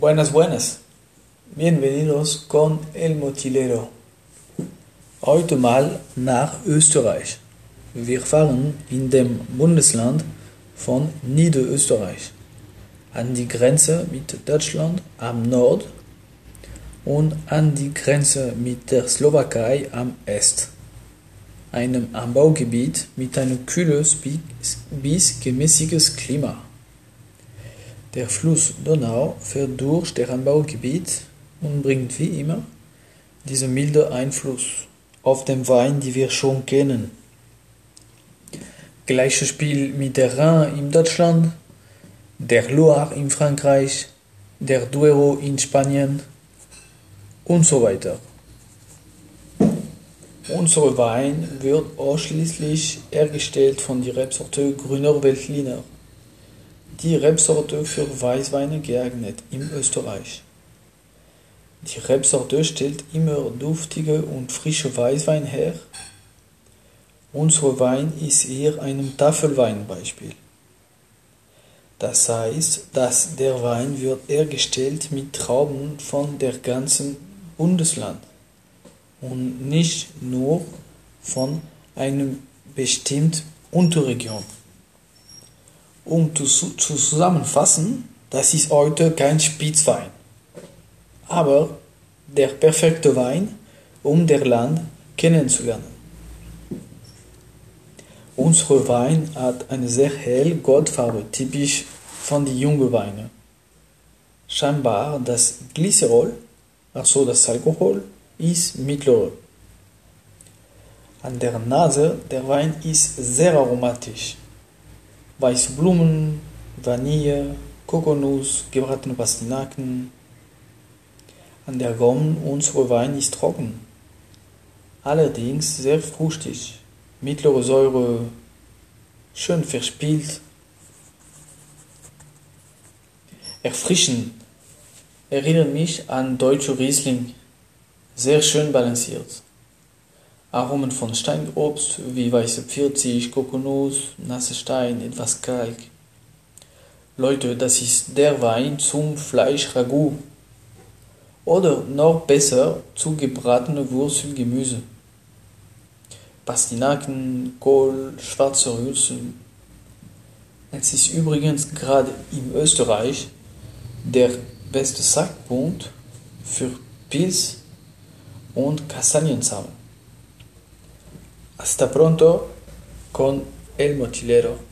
Buenas, buenas. Bienvenidos con El Motilero. Heute mal nach Österreich. Wir fahren in dem Bundesland von Niederösterreich an die Grenze mit Deutschland am Nord und an die Grenze mit der Slowakei am Est, einem Anbaugebiet mit einem kühles bis gemäßigtes Klima. Der Fluss Donau fährt durch das Anbaugebiet und bringt wie immer diesen milden Einfluss auf den Wein, den wir schon kennen. Gleiches Spiel mit der Rhin in Deutschland, der Loire in Frankreich, der Duero in Spanien und so weiter. Unser Wein wird ausschließlich hergestellt von der Rebsorte Grüner Veltliner die Rebsorte für Weißweine geeignet in Österreich. Die Rebsorte stellt immer duftige und frische Weißwein her. Unser Wein ist eher ein Tafelweinbeispiel. Das heißt, dass der Wein wird hergestellt mit Trauben von der ganzen Bundesland und nicht nur von einem bestimmten Unterregion. Um zu, zu zusammenfassen, das ist heute kein Spitzwein, aber der perfekte Wein, um der Land kennenzulernen. Unser Wein hat eine sehr helle Goldfarbe, typisch von den jungen Weinen. Scheinbar das Glycerol, also das Alkohol, ist mittler. An der Nase der Wein ist sehr aromatisch weiße Blumen, Vanille, Kokosnuss, gebratene Pastinaken. An der Gaumen unserer Wein ist trocken, allerdings sehr fruchtig, mittlere Säure, schön verspielt, erfrischend, erinnert mich an deutsche Riesling, sehr schön balanciert. Aromen von Steinobst wie weiße Pfirsich, Kokosnuss, nasse Stein, etwas Kalk. Leute, das ist der Wein zum Fleischragout. Oder noch besser zu gebratene Wurzelgemüse. Pastinaken, Kohl, schwarze Rülpsen. Es ist übrigens gerade in Österreich der beste Sackpunkt für Pilz und Kastaniensamen. Hasta pronto con el mochilero.